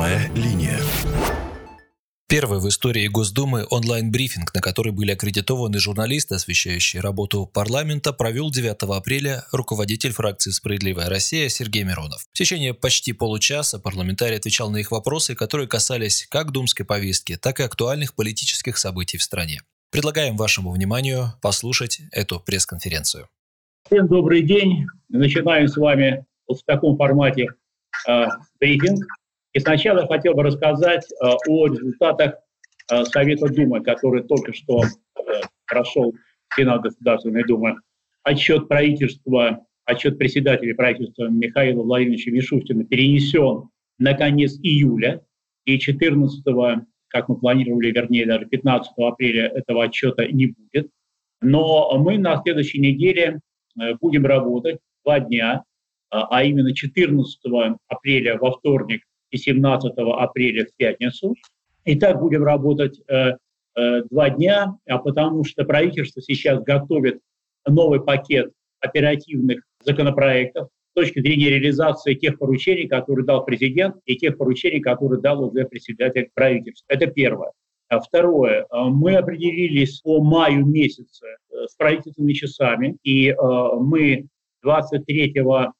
Прямая линия. Первый в истории Госдумы онлайн-брифинг, на который были аккредитованы журналисты, освещающие работу парламента, провел 9 апреля руководитель фракции «Справедливая Россия» Сергей Миронов. В течение почти получаса парламентарий отвечал на их вопросы, которые касались как думской повестки, так и актуальных политических событий в стране. Предлагаем вашему вниманию послушать эту пресс-конференцию. Всем добрый день. Начинаем с вами вот в таком формате э, брифинг. И сначала я хотел бы рассказать э, о результатах э, Совета Думы, который только что э, прошел Сенат Государственной Думы. Отчет правительства, отчет председателя правительства Михаила Владимировича Мишустина перенесен на конец июля, и 14 как мы планировали, вернее, даже 15 апреля этого отчета не будет. Но мы на следующей неделе будем работать два дня, а именно 14 апреля во вторник и 17 апреля в пятницу. И так будем работать э, э, два дня, а потому что правительство сейчас готовит новый пакет оперативных законопроектов с точки зрения реализации тех поручений, которые дал президент, и тех поручений, которые дал уже председатель правительства. Это первое. А второе. Э, мы определились по маю месяце э, с правительственными часами, и э, мы 23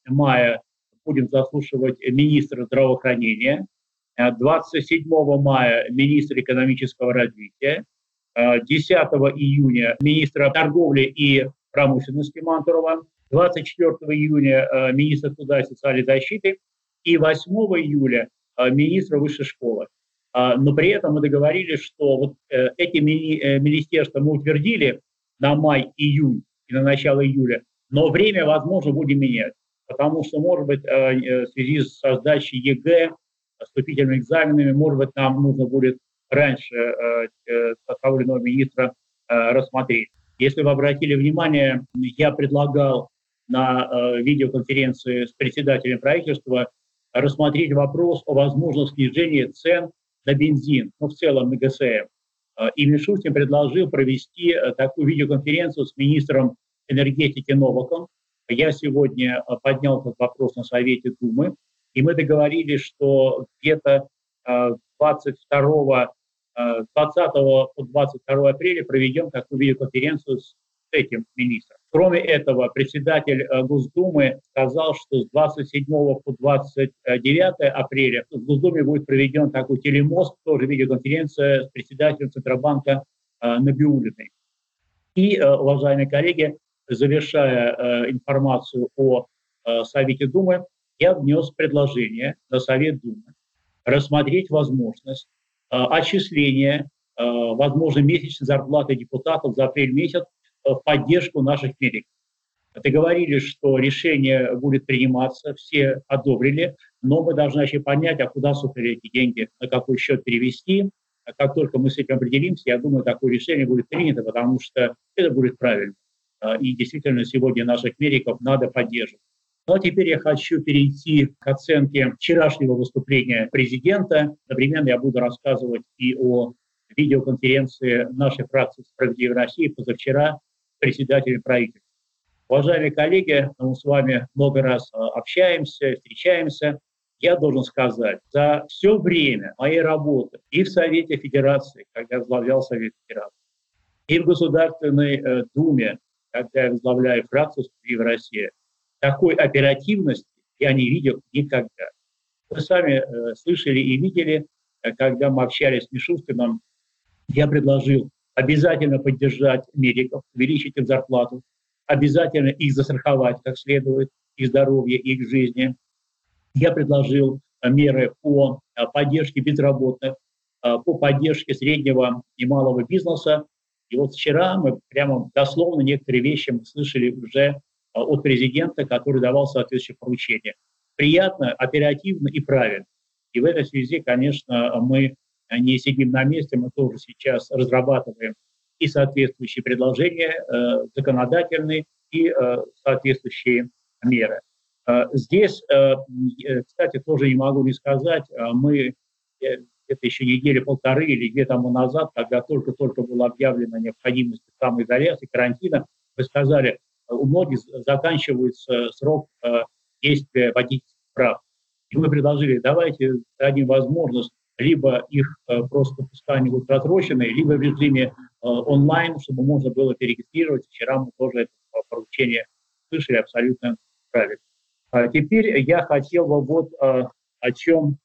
мая будем заслушивать министра здравоохранения, 27 э, мая министра экономического развития, 10 э, июня министра торговли и промышленности Мантурова, 24 июня э, министра труда и социальной защиты. И 8 июля министра высшей школы. Но при этом мы договорились, что вот эти министерства мы утвердили на май-июнь и на начало июля, но время, возможно, будем менять потому что, может быть, э, э, в связи с сдачей ЕГЭ, вступительными экзаменами, может быть, нам нужно будет раньше э, того или иного министра рассмотреть. Если вы обратили внимание, я предлагал на видеоконференции с председателем правительства рассмотреть вопрос о возможном снижении цен на бензин, ну, в целом на ГСМ. И Мишустин предложил провести такую видеоконференцию с министром энергетики Новаком, я сегодня э, поднял этот вопрос на Совете Думы, и мы договорились, что где-то 22 20 по 22 апреля проведем такую видеоконференцию с этим министром. Кроме этого, председатель э, Госдумы сказал, что с 27 по 29 апреля в Госдуме будет проведен такой телемост, тоже видеоконференция с председателем Центробанка э, Набиулиной. И, уважаемые коллеги, завершая э, информацию о э, Совете Думы, я внес предложение на Совет Думы рассмотреть возможность э, отчисления, возможно, месячной зарплаты депутатов за апрель месяц в поддержку наших медиков. говорили, что решение будет приниматься, все одобрили, но мы должны еще понять, а куда, собственно, эти деньги, на какой счет перевести. Как только мы с этим определимся, я думаю, такое решение будет принято, потому что это будет правильно. А, и действительно сегодня наших медиков надо поддерживать. Ну а теперь я хочу перейти к оценке вчерашнего выступления президента. Одновременно я буду рассказывать и о видеоконференции нашей фракции «Справедливой России» позавчера председателем правительства. Уважаемые коллеги, мы с вами много раз а, общаемся, встречаемся. Я должен сказать, за все время моей работы и в Совете Федерации, когда возглавлял Совет Федерации, и в Государственной э, Думе, когда я возглавляю фракцию «Справедливая Россия», такой оперативности я не видел никогда. Вы сами э, слышали и видели, э, когда мы общались с Мишустином, я предложил обязательно поддержать медиков, увеличить им зарплату, обязательно их застраховать как следует, их здоровье, их жизни. Я предложил э, меры по э, поддержке безработных, по поддержке среднего и малого бизнеса, и вот вчера мы прямо дословно некоторые вещи мы слышали уже а, от президента, который давал соответствующее поручение. Приятно, оперативно и правильно. И в этой связи, конечно, мы не сидим на месте, мы тоже сейчас разрабатываем и соответствующие предложения э, законодательные, и э, соответствующие меры. Э, здесь, э, кстати, тоже не могу не сказать, э, мы это еще недели полторы или две тому назад, когда только-только была объявлена необходимость самоизоляции, карантина, вы сказали, у многих заканчивается срок э, действия водительских прав. И мы предложили, давайте дадим возможность либо их э, просто пускай они будут просрочены, либо в режиме э, онлайн, чтобы можно было перерегистрировать. Вчера мы тоже это поручение слышали абсолютно правильно. А теперь я хотел бы вот э, о чем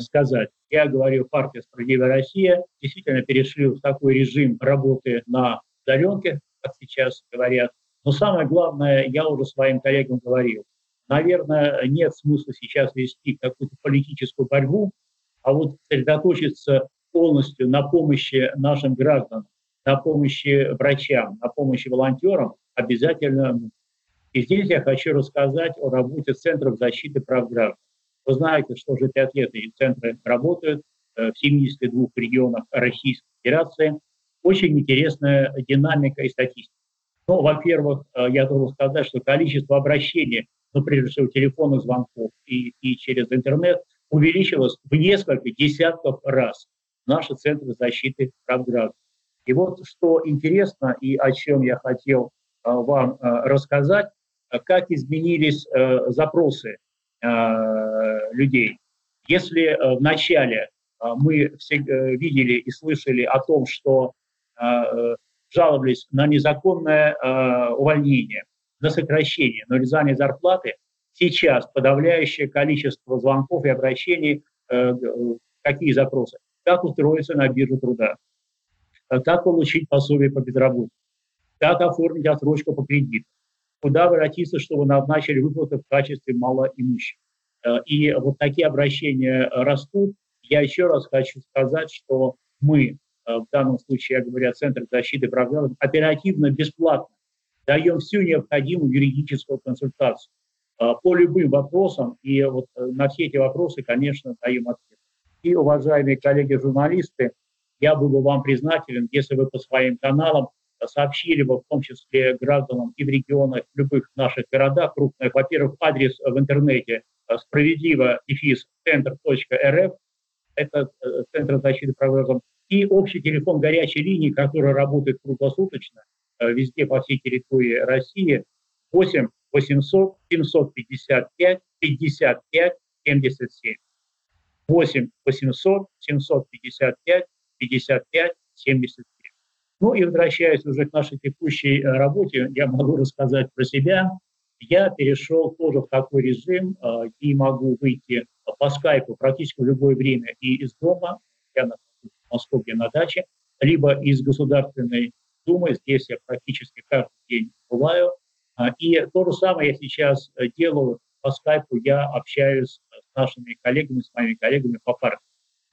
сказать. Я говорю, партия «Справедливая Россия» действительно перешли в такой режим работы на удаленке, как сейчас говорят. Но самое главное, я уже своим коллегам говорил, наверное, нет смысла сейчас вести какую-то политическую борьбу, а вот сосредоточиться полностью на помощи нашим гражданам, на помощи врачам, на помощи волонтерам обязательно. И здесь я хочу рассказать о работе Центров защиты прав граждан. Вы знаете, что лет эти центры работают э, в 72 регионах Российской Федерации. Очень интересная динамика и статистика. Ну, во-первых, э, я должен сказать, что количество обращений, ну, прежде всего, телефонных звонков и, и через интернет увеличилось в несколько десятков раз наши центры защиты прав граждан. И вот что интересно и о чем я хотел э, вам рассказать, как изменились запросы людей. Если э, в начале э, мы все э, видели и слышали о том, что жаловались на незаконное увольнение, на сокращение, на урезание зарплаты, сейчас подавляющее количество звонков и обращений, какие запросы? Как устроиться на биржу труда? Как получить пособие по безработице? Как оформить отсрочку по кредиту? Куда обратиться, чтобы назначили выплаты в качестве малоимущих? Э, и вот такие обращения растут. Я еще раз хочу сказать, что мы, э, в данном случае, я говорю о Центре защиты прав граждан, оперативно, бесплатно даем всю необходимую юридическую консультацию э, по любым вопросам. И вот на все эти вопросы, конечно, даем ответ. И, уважаемые коллеги-журналисты, я бы вам признателен, если вы по своим каналам сообщили в том числе гражданам и в регионах, в любых наших городах крупных, во-первых, адрес в интернете справедливо дефис центр.рф, это э, Центр защиты прав граждан, и общий телефон горячей линии, который работает круглосуточно э, везде по всей территории России, 8 800 755 55 77. 8 800 755 55 77. Ну и возвращаясь уже к нашей текущей э, работе, я могу рассказать про себя я перешел тоже в такой режим э, и могу выйти по скайпу практически в любое время и из дома, я нахожусь в Москве на даче, либо из Государственной Думы, здесь я практически каждый день бываю. А, и то же самое я сейчас э, делаю по скайпу, я общаюсь с нашими коллегами, с моими коллегами по партии,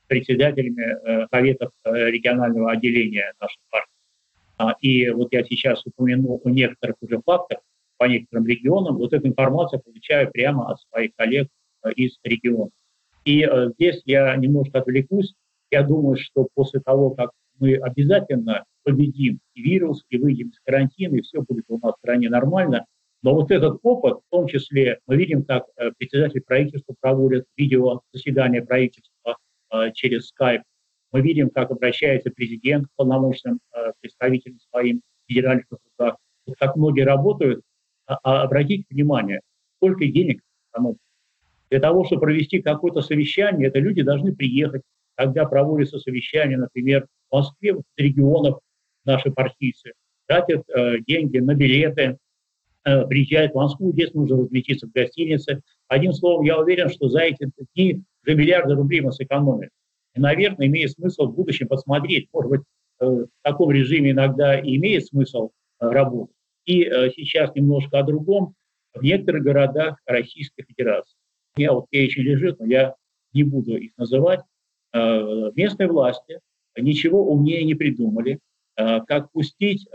председателями э, советов регионального отделения нашей партии. А, и вот я сейчас упомяну о некоторых уже фактах, по некоторым регионам, вот эту информацию получаю прямо от своих коллег э, из региона. И э, здесь я немножко отвлекусь. Я думаю, что после того, как мы обязательно победим вирус, и выйдем из карантина, и все будет у нас в стране нормально, но вот этот опыт, в том числе, мы видим, как э, председатель правительства проводит видео заседания правительства через Skype. Мы видим, как обращается президент к полномочным представителям своим федеральных округах. Вот как многие работают, а, а обратите внимание, сколько денег для того, чтобы провести какое-то совещание, это люди должны приехать, когда проводится совещание, например, в Москве, в регионах наши партийцы, тратят э, деньги на билеты, э, приезжают в Москву, здесь нужно разместиться в гостинице. Одним словом, я уверен, что за эти дни за миллиарды рублей мы сэкономим. И, наверное, имеет смысл в будущем посмотреть, может быть, э, в таком режиме иногда и имеет смысл э, работать. И э, сейчас немножко о другом. В некоторых городах Российской Федерации, у меня вот печень лежит, но я не буду их называть, местные власти ничего умнее не придумали, как пустить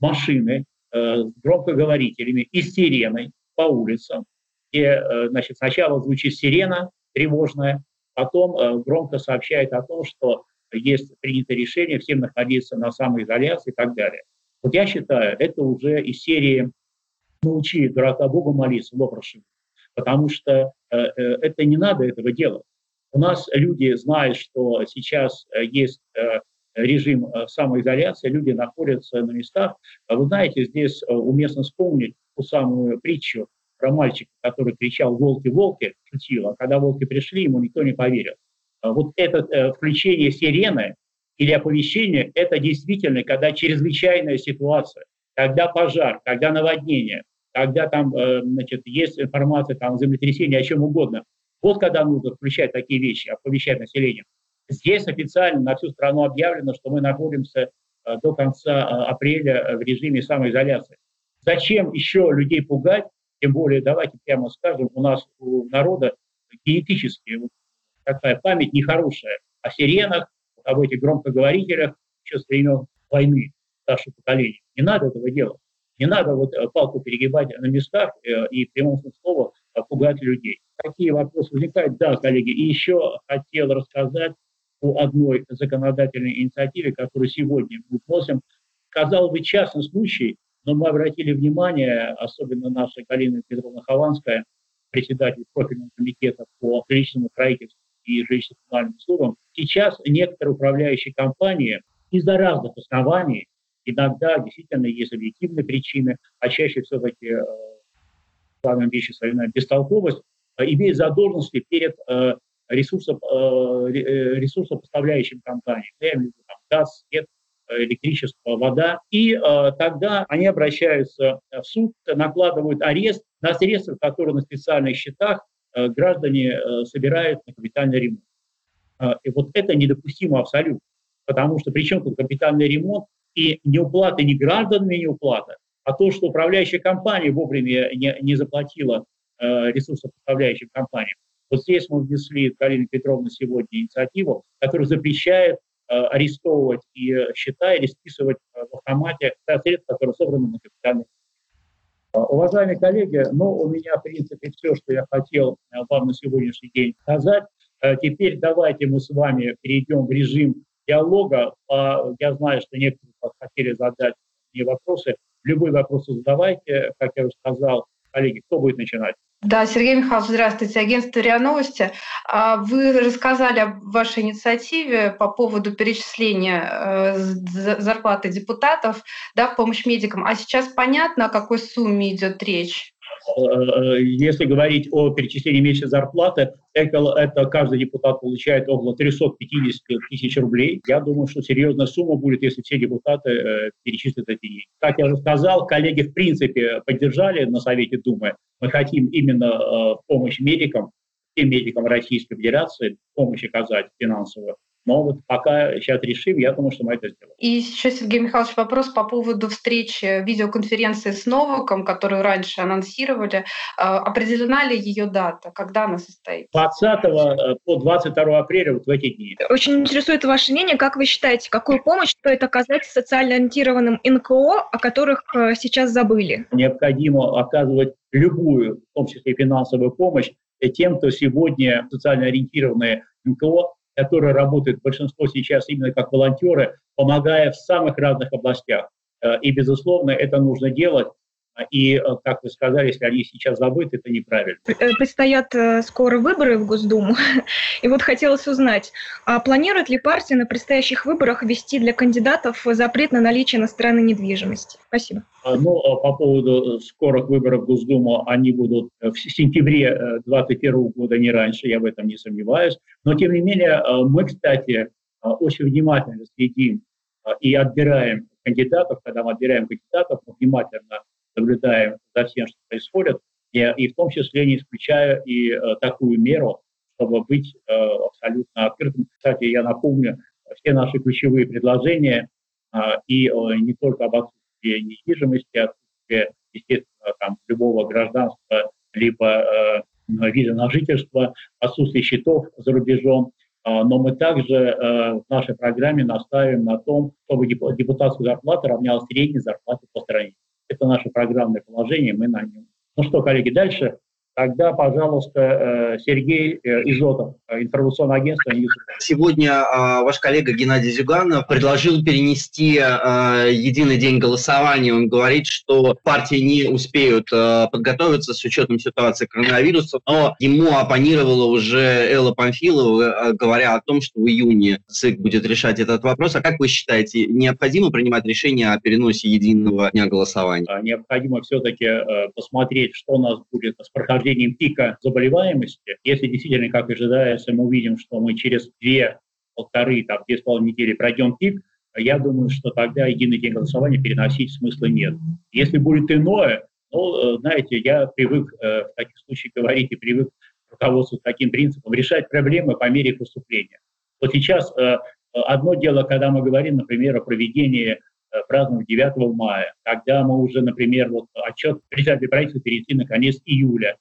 машины с громкоговорителями и сиреной по улицам, где значит, сначала звучит сирена тревожная, потом громко сообщает о том, что есть принято решение всем находиться на самоизоляции и так далее. Вот я считаю, это уже из серии «научи дурака Богу молиться, лоб расшибет». Потому что э, э, это не надо этого делать. У нас люди знают, что сейчас э, есть э, режим э, самоизоляции, люди находятся на местах. Вы знаете, здесь уместно вспомнить ту самую притчу про мальчика, который кричал «волки, волки», шутил, а когда волки пришли, ему никто не поверил. А вот это э, включение сирены или оповещение – это действительно, когда чрезвычайная ситуация, когда пожар, когда наводнение, когда там э, значит, есть информация там, землетрясение, о чем угодно. Вот когда нужно включать такие вещи, оповещать население. Здесь официально на всю страну объявлено, что мы находимся э, до конца апреля в режиме самоизоляции. Зачем еще людей пугать? Тем более, давайте прямо скажем, у нас у народа генетически такая память нехорошая о сиренах, об этих громкоговорителях еще с времен войны старшего поколения. Не надо этого делать. Не надо вот э, палку перегибать на местах э, и прямым словом пугать людей. Какие вопросы возникают? Да, коллеги, и еще хотел рассказать о одной законодательной инициативе, которую сегодня мы вносим. Казалось бы, частный случай, но мы обратили внимание, особенно наша Галина Петровна Хованская, председатель профильного комитета по жилищному строительству и жилищно-коммунальным услугам, сейчас некоторые управляющие компании из-за разных оснований, иногда действительно есть объективные причины, а чаще все-таки э, главным вещи своей бестолковость, э, имеют задолженности перед э, ресурсов, э, э, ресурсопоставляющим компаниям. Я имею в виду там, газ, свет, электричество, вода. И э, тогда они обращаются в суд, накладывают арест на средства, которые на специальных счетах э, граждане э, собирают на капитальный ремонт. Э, и вот это недопустимо абсолютно. Потому что причем тут капитальный ремонт и не уплата не гражданами не уплата, а то, что управляющая компания вовремя не, не заплатила э, ресурсопоставляющим компаниям. Вот здесь мы внесли, Галина Петровна, сегодня инициативу, которая запрещает арестовывать и э, счета, или списывать э, в автомате средства, которые собраны на капитальных. Уважаемые коллеги, ну, у меня, в принципе, все, что я хотел вам на сегодняшний день сказать. Теперь давайте мы с вами перейдем в режим диалога. Я знаю, что некоторые хотели задать мне вопросы. Любые вопросы задавайте. Как я уже сказал, коллеги, кто будет начинать? Да, Сергей Михайлович, здравствуйте. Агентство РИА Новости. А, вы рассказали о вашей инициативе по поводу перечисления э, зарплаты депутатов да, в помощь медикам. А сейчас понятно, о какой сумме идет речь? Э, если говорить о перечислении месячной зарплаты, это, каждый депутат получает около 350 тысяч рублей. Я думаю, что серьезная сумма будет, если все депутаты э, перечислят эти деньги. Как я уже сказал, коллеги в принципе поддержали на Совете Думы. Мы хотим именно э, помощь медикам, всем медикам Российской Федерации, помощь оказать финансовую. Но вот пока сейчас решим, я думаю, что мы это сделаем. И еще, Сергей Михайлович, вопрос по поводу встречи, видеоконференции с Новаком, которую раньше анонсировали. А, определена ли ее дата? Когда она состоится? 20 э, по 22 апреля, вот в эти дни. Очень интересует ваше мнение. Как вы считаете, какую помощь стоит оказать социально ориентированным НКО, о которых э, сейчас забыли? Необходимо оказывать любую, в том числе финансовую помощь тем, кто сегодня социально ориентированные НКО которые работают, большинство сейчас именно как волонтеры, помогая в самых разных областях. Э, и, безусловно, это нужно делать. И, э, как вы сказали, если они сейчас забыты, это неправильно. Э, предстоят скоро выборы в Госдуму. И вот хотелось узнать, а планирует ли партия на предстоящих выборах ввести для кандидатов запрет на наличие иностранной недвижимости? Спасибо. Ну, а по поводу скорых выборов в Госдуму, они будут в сентябре 2021 года, не раньше, я в этом не сомневаюсь. Но, тем не менее, мы, кстати, очень внимательно следим и отбираем кандидатов. Когда мы отбираем кандидатов, мы внимательно наблюдаем за всем, что происходит, и, и в том числе не исключая и э, такую меру, чтобы быть э, абсолютно открытым. Кстати, я напомню, все наши ключевые предложения э, и э, не только об отсутствии недвижимости, отсутствии, естественно, там, любого гражданства, либо э, вида на жительство, отсутствие счетов за рубежом, э, но мы также э, в нашей программе настаиваем на том, чтобы депутатская зарплата равнялась средней зарплате по стране. Это наше программное положение, мы на нем. Ну что, коллеги, дальше. Тогда, пожалуйста, э, Сергей э, Изотов, информационное агентство «News». Сегодня э, ваш коллега Геннадий Зюганов предложил перенести э, единый день голосования. Он говорит, что партии не успеют э, подготовиться с учетом ситуации коронавируса, но ему оппонировала уже Элла Памфилова, говоря о том, что в июне ЦИК будет решать этот вопрос. А как вы считаете, необходимо принимать решение о переносе единого дня голосования? Необходимо все-таки посмотреть, что у нас будет с прохождением пика заболеваемости. Если действительно, как ожидается, мы увидим, что мы через две, полторы, там, две с половиной недели пройдем пик, я думаю, что тогда единый день голосования переносить смысла нет. Если будет иное, ну, э, знаете, я привык э, в таких случаях говорить и привык руководствоваться таким принципом, решать проблемы по мере поступления. Вот сейчас э, одно дело, когда мы говорим, например, о проведении празднования 9 мая, когда мы уже, например, вот отчет председателя правительства перейти на конец июля.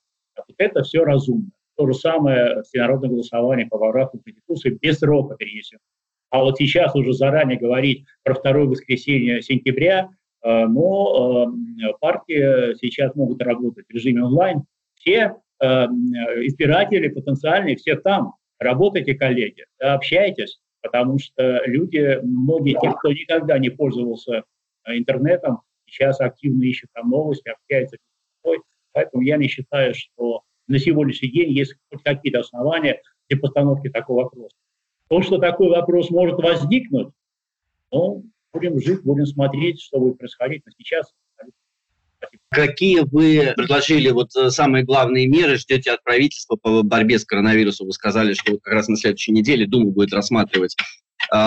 Это все разумно. То же самое всенародное голосование по поправкам Конституции без срока перенесем. А вот сейчас уже заранее говорить про второе воскресенье сентября, э, но э, партии сейчас могут работать в режиме онлайн. Все э, избиратели потенциальные, все там. Работайте, коллеги, общайтесь, потому что люди, многие те, кто никогда не пользовался интернетом, сейчас активно ищут там новости, общаются. Поэтому я не считаю, что на сегодняшний день есть хоть какие-то основания для постановки такого вопроса. То, что такой вопрос может возникнуть, ну, будем жить, будем смотреть, что будет происходить. Но сейчас Какие вы предложили вот э, самые главные меры, ждете от правительства по борьбе с коронавирусом? Вы сказали, что вот как раз на следующей неделе Дума будет рассматривать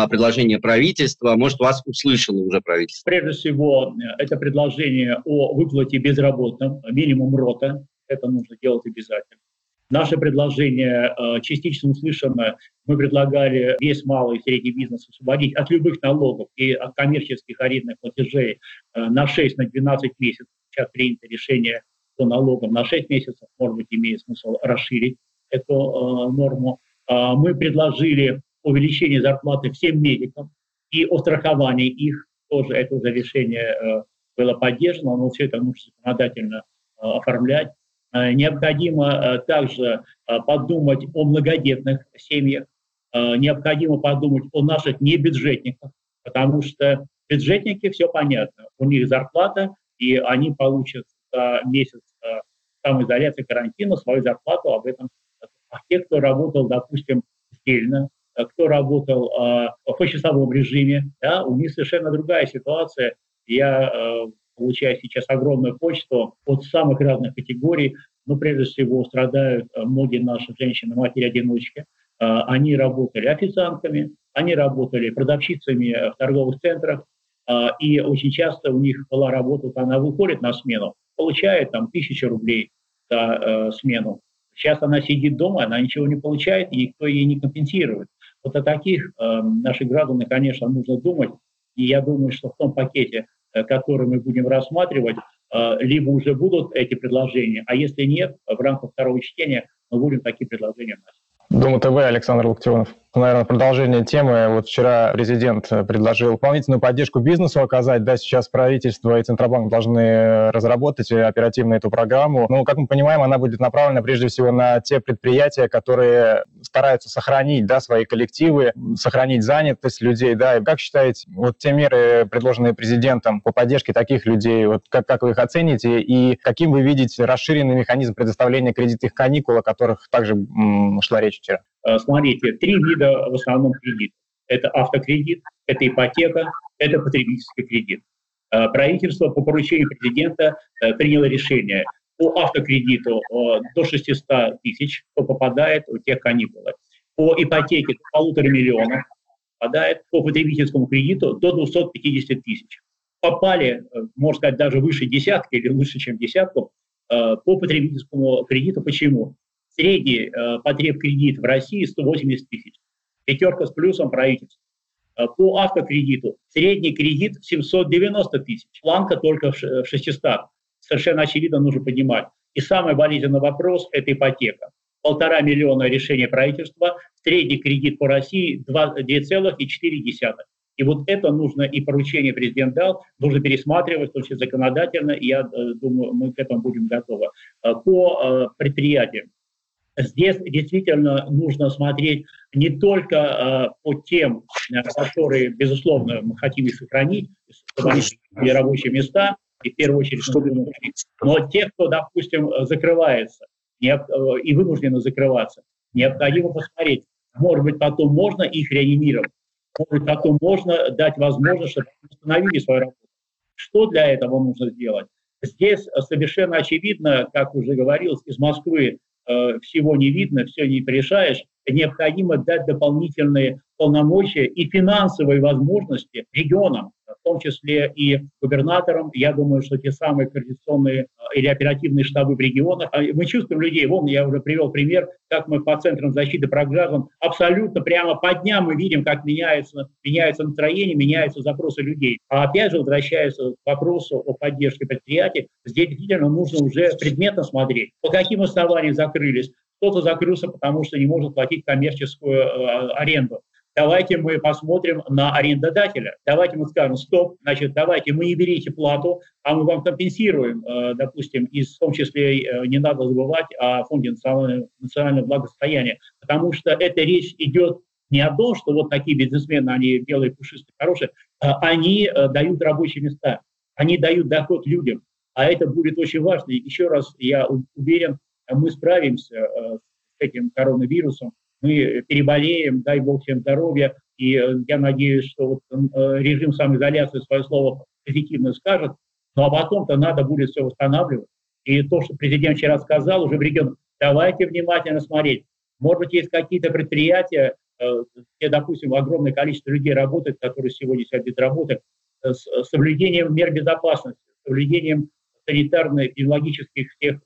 предложение правительства. Может, вас услышало уже правительство? Прежде всего, э, это предложение о выплате безработным, минимум рота. Это нужно делать обязательно. Наше предложение э, частично услышано. Мы предлагали весь малый и средний бизнес освободить от любых налогов и от коммерческих арендных платежей э, на 6 на 12 месяцев. Сейчас принято решение по налогам на 6 месяцев. Может быть, имеет смысл расширить эту э, норму. Мы предложили увеличение зарплаты всем медикам и о страховании их. Тоже это уже решение было поддержано, но все это нужно законодательно оформлять. Э, необходимо э, также э, подумать о многодетных семьях, необходимо подумать о наших небюджетниках, потому что бюджетники, все понятно, у них зарплата, и они получат месяц самоизоляции, карантина свою зарплату об этом. А те, кто работал, допустим, сильно, кто работал э, в почасовом режиме, да, у них совершенно другая ситуация. Я э, получая сейчас огромную почту от самых разных категорий. Но прежде всего страдают э, многие наши женщины, матери-одиночки. Э, они работали официантками, они работали продавщицами в торговых центрах, э, и очень часто у них была работа, она выходит на смену, получает там тысячу рублей за смену. Сейчас она сидит дома, она ничего не получает, и никто ей не компенсирует. Вот о таких э, наших гражданах, конечно, нужно думать. И я думаю, что в том пакете, Э, которые мы будем рассматривать, э, либо уже будут эти предложения, а если нет, в рамках второго чтения мы будем такие предложения вносить. Дума ТВ, Александр Локтионов наверное, продолжение темы. Вот вчера президент предложил дополнительную поддержку бизнесу оказать. Да, сейчас правительство и Центробанк должны разработать оперативно эту программу. Но, как мы понимаем, она будет направлена прежде всего на те предприятия, которые стараются сохранить да, свои коллективы, сохранить занятость людей. Да. Как считаете, вот те меры, предложенные президентом по поддержке таких людей, вот как, как вы их оцените и каким вы видите расширенный механизм предоставления кредитных каникул, о которых также м, шла речь вчера? Э, смотрите, три вида в основном кредитов. Это автокредит, это ипотека, это потребительский кредит. Э, правительство по поручению президента э, приняло решение по автокредиту до 600 тысяч, кто попадает в тех каникулы. По ипотеке до полутора миллионов попадает, по потребительскому кредиту до 250 тысяч. Попали, можно сказать, даже выше десятки или лучше, чем десятку, по потребительскому кредиту. Почему? Средний э, потреб кредит в России 180 тысяч. Пятерка с плюсом правительства. Э, по автокредиту средний кредит 790 тысяч. Планка только в 600. Совершенно очевидно нужно понимать. И самый болезненный вопрос – это ипотека. Полтора миллиона решения правительства, средний кредит по России 2,4. И вот это нужно, и поручение президент дал, нужно пересматривать, то есть законодательно, и я э, думаю, мы к этому будем готовы. По предприятиям Здесь действительно нужно смотреть не только э, по тем, э, которые, безусловно, мы хотим их сохранить, и рабочие места, и в первую очередь, но те, кто, допустим, закрывается и вынуждены закрываться, необходимо посмотреть, может быть, потом можно их реанимировать, может быть, потом можно дать возможность, чтобы они установили свою работу. Что для этого нужно сделать? Здесь совершенно очевидно, как уже говорилось, из Москвы э, всего не видно, все не решаешь. Необходимо дать дополнительные полномочия и финансовые возможности регионам, в том числе и губернаторам. Я думаю, что те самые координационные э, или оперативные штабы в регионах, а мы чувствуем людей. Вон, я уже привел пример, как мы по центрам защиты граждан абсолютно прямо по дням мы видим, как меняется, меняется настроение, меняются запросы людей. А опять же, возвращаясь к вопросу о поддержке предприятий, здесь действительно нужно уже предметно смотреть, по каким основаниям закрылись, кто-то закрылся, потому что не может платить коммерческую э, аренду. Давайте мы посмотрим на арендодателя. Давайте мы скажем, стоп, значит, давайте мы не берите плату, а мы вам компенсируем, э, допустим, и в том числе э, не надо забывать о фонде национального, благосостояния, потому что эта речь идет не о том, что вот такие бизнесмены, они белые, пушистые, хорошие, а они дают рабочие места, они дают доход людям, а это будет очень важно. Еще раз я уверен, мы справимся э, с этим коронавирусом, мы переболеем, дай бог всем здоровья, и э, я надеюсь, что вот э, режим самоизоляции свое слово позитивно скажет, ну а потом-то надо будет все восстанавливать. И то, что президент вчера сказал уже в регионах, давайте внимательно смотреть. Может быть, есть какие-то предприятия, где, допустим, огромное количество людей работает, которые сегодня сидят без работы, с соблюдением мер безопасности, соблюдением санитарно-эпидемиологических всех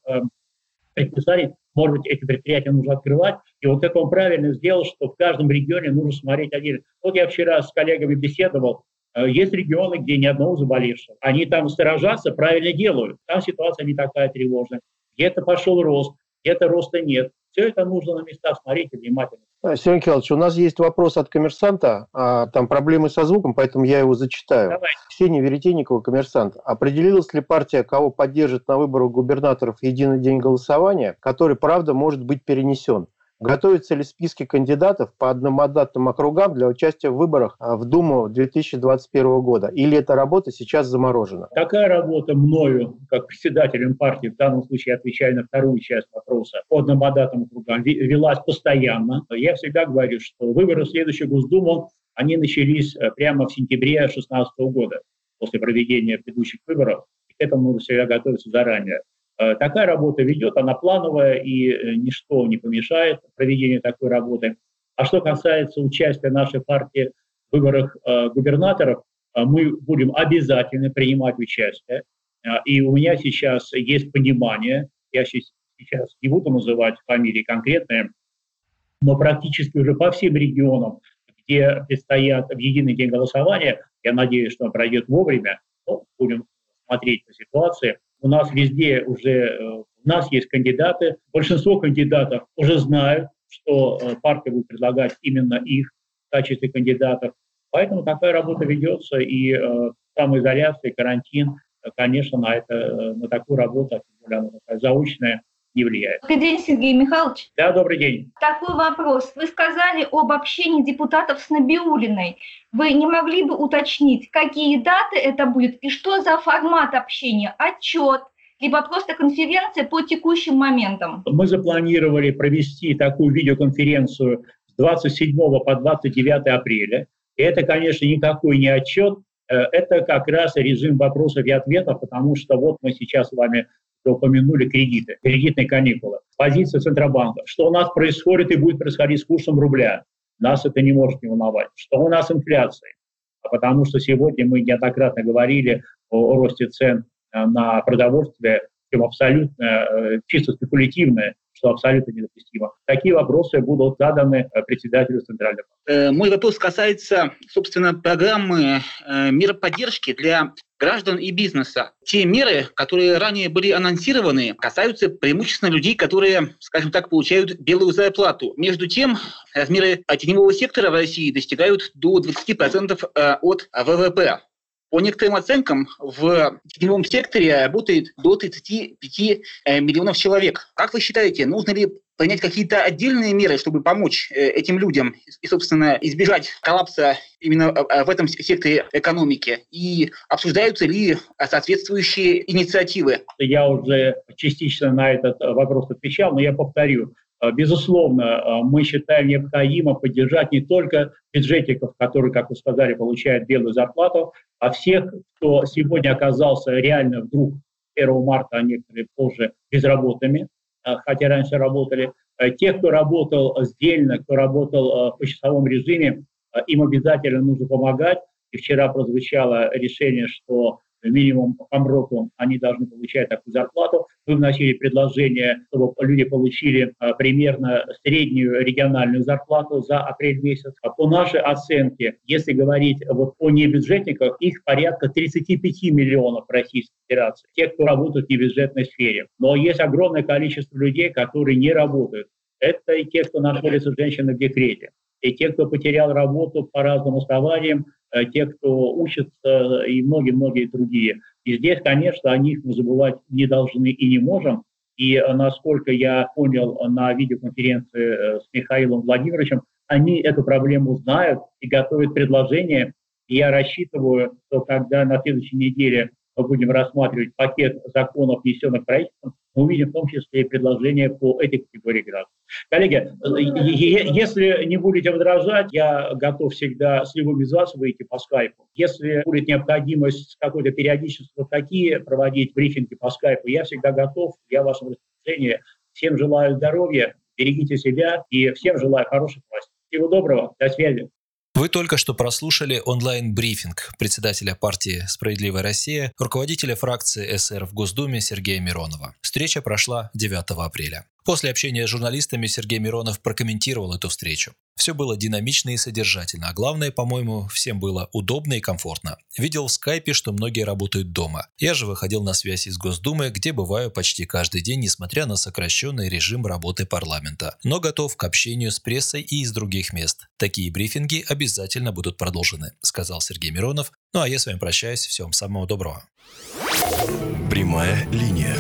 предписаний, может быть, эти предприятия нужно открывать. И вот это он правильно сделал, что в каждом регионе нужно смотреть отдельно. Вот я вчера с коллегами беседовал, э, есть регионы, где ни одного заболевшего. Они там сторожатся, правильно делают. Там ситуация не такая тревожная. Где-то пошел рост, где-то роста нет. Все это нужно на местах смотреть и внимательно. А, Сергей Николаевич, у нас есть вопрос от коммерсанта, а, там проблемы со звуком, поэтому я его зачитаю. Давай. Ксения Веретенникова, коммерсант. Определилась ли партия, кого поддержит на выборах губернаторов единый день голосования, который, правда, может быть перенесен? Готовятся ли списки кандидатов по одномандатным округам для участия в выборах а, в Думу 2021 года? Или эта работа сейчас заморожена? Такая работа мною, как председателем партии, в данном случае отвечая на вторую часть вопроса, по одномандатным округам, велась постоянно. Я всегда говорю, что выборы в следующую Госдуму, они начались э, прямо в сентябре 2016 года, после проведения предыдущих выборов. И к этому нужно всегда готовиться заранее. Э, такая работа ведет, она плановая, и э, ничто не помешает проведению такой работы. А что касается участия нашей партии в выборах э, губернаторов, мы будем обязательно принимать участие. И у меня сейчас есть понимание, я сейчас не буду называть фамилии конкретные, но практически уже по всем регионам, где предстоят в единый день голосования, я надеюсь, что он пройдет вовремя, ну, будем смотреть по ситуации – у нас везде уже, э, у нас есть кандидаты, большинство кандидатов уже знают, что э, партия будет предлагать именно их в качестве кандидатов. Поэтому такая работа ведется, и э, самоизоляция, карантин, конечно, на, это, на такую работу, она такая заочная, влияет. Добрый день, Сергей Михайлович. Да, добрый день. Такой вопрос. Вы сказали об общении депутатов с Набиулиной. Вы не могли бы уточнить, какие даты это будет и что за формат общения? Отчет, либо просто конференция по текущим моментам? Мы запланировали провести такую видеоконференцию с 27 по 29 апреля. И это, конечно, никакой не отчет, э, это как раз режим вопросов и ответов, потому что вот мы сейчас с вами упомянули кредиты, кредитные каникулы. Позиция Центробанка. Что у нас происходит и будет происходить с курсом рубля? Нас это не может не волновать. Что у нас инфляция? А потому что сегодня мы неоднократно говорили о, росте цен э, на продовольствие, чем абсолютно э, чисто спекулятивное что абсолютно недопустимо. Такие вопросы будут заданы э, председателю Центрального банка. Мой вопрос касается, собственно, программы мер поддержки для граждан и бизнеса. Те меры, которые ранее были анонсированы, касаются преимущественно людей, которые, скажем так, получают белую зарплату. Между тем, размеры теневого сектора в России достигают до 20% э, от ВВП. По некоторым оценкам, в теневом секторе работает до 35 э, миллионов человек. Как вы считаете, нужно ли принять какие-то отдельные меры, чтобы помочь э, этим людям и, собственно, избежать коллапса именно в этом секторе экономики? И обсуждаются ли соответствующие инициативы? Я уже частично на этот вопрос отвечал, но я повторю. Э, безусловно, э, мы считаем необходимо поддержать не только бюджетников, которые, как вы сказали, получают белую зарплату, а всех, кто сегодня оказался реально вдруг 1 марта, а некоторые позже безработными, э, хотя раньше работали. Тех, кто работал сдельно, кто работал в часовом режиме, им обязательно нужно помогать. И вчера прозвучало решение, что минимум по МРОКу они должны получать такую зарплату. Мы вносили предложение, чтобы люди получили а, примерно среднюю региональную зарплату за апрель месяц. А по нашей оценке, если говорить вот о небюджетниках, их порядка 35 миллионов в Российской Федерации, те, кто работают в небюджетной сфере. Но есть огромное количество людей, которые не работают. Это и те, кто находится женщины в декрете, и те, кто потерял работу по разным основаниям, Э, те, кто учится, и многие-многие другие. И здесь, конечно, о них мы забывать не должны и не можем. И э, насколько я понял на видеоконференции э, с Михаилом Владимировичем, они эту проблему знают и готовят предложения. И я рассчитываю, что когда на следующей неделе мы будем рассматривать пакет законов, внесенных правительством, мы увидим в том числе и предложения по этой категории граждан. Коллеги, если не будете возражать, я готов всегда с любым из вас выйти по скайпу. Если будет необходимость с какой-то периодичностью такие проводить брифинги по скайпу, я всегда готов, я в вашем распоряжении. Всем желаю здоровья, берегите себя и всем желаю хороших властей. Всего доброго, до связи. Вы только что прослушали онлайн-брифинг председателя партии «Справедливая Россия», руководителя фракции СР в Госдуме Сергея Миронова. Встреча прошла 9 апреля. После общения с журналистами Сергей Миронов прокомментировал эту встречу. Все было динамично и содержательно, а главное, по-моему, всем было удобно и комфортно. Видел в скайпе, что многие работают дома. Я же выходил на связь из Госдумы, где бываю почти каждый день, несмотря на сокращенный режим работы парламента. Но готов к общению с прессой и из других мест. Такие брифинги обязательно будут продолжены, сказал Сергей Миронов. Ну а я с вами прощаюсь. Всем самого доброго. Прямая линия.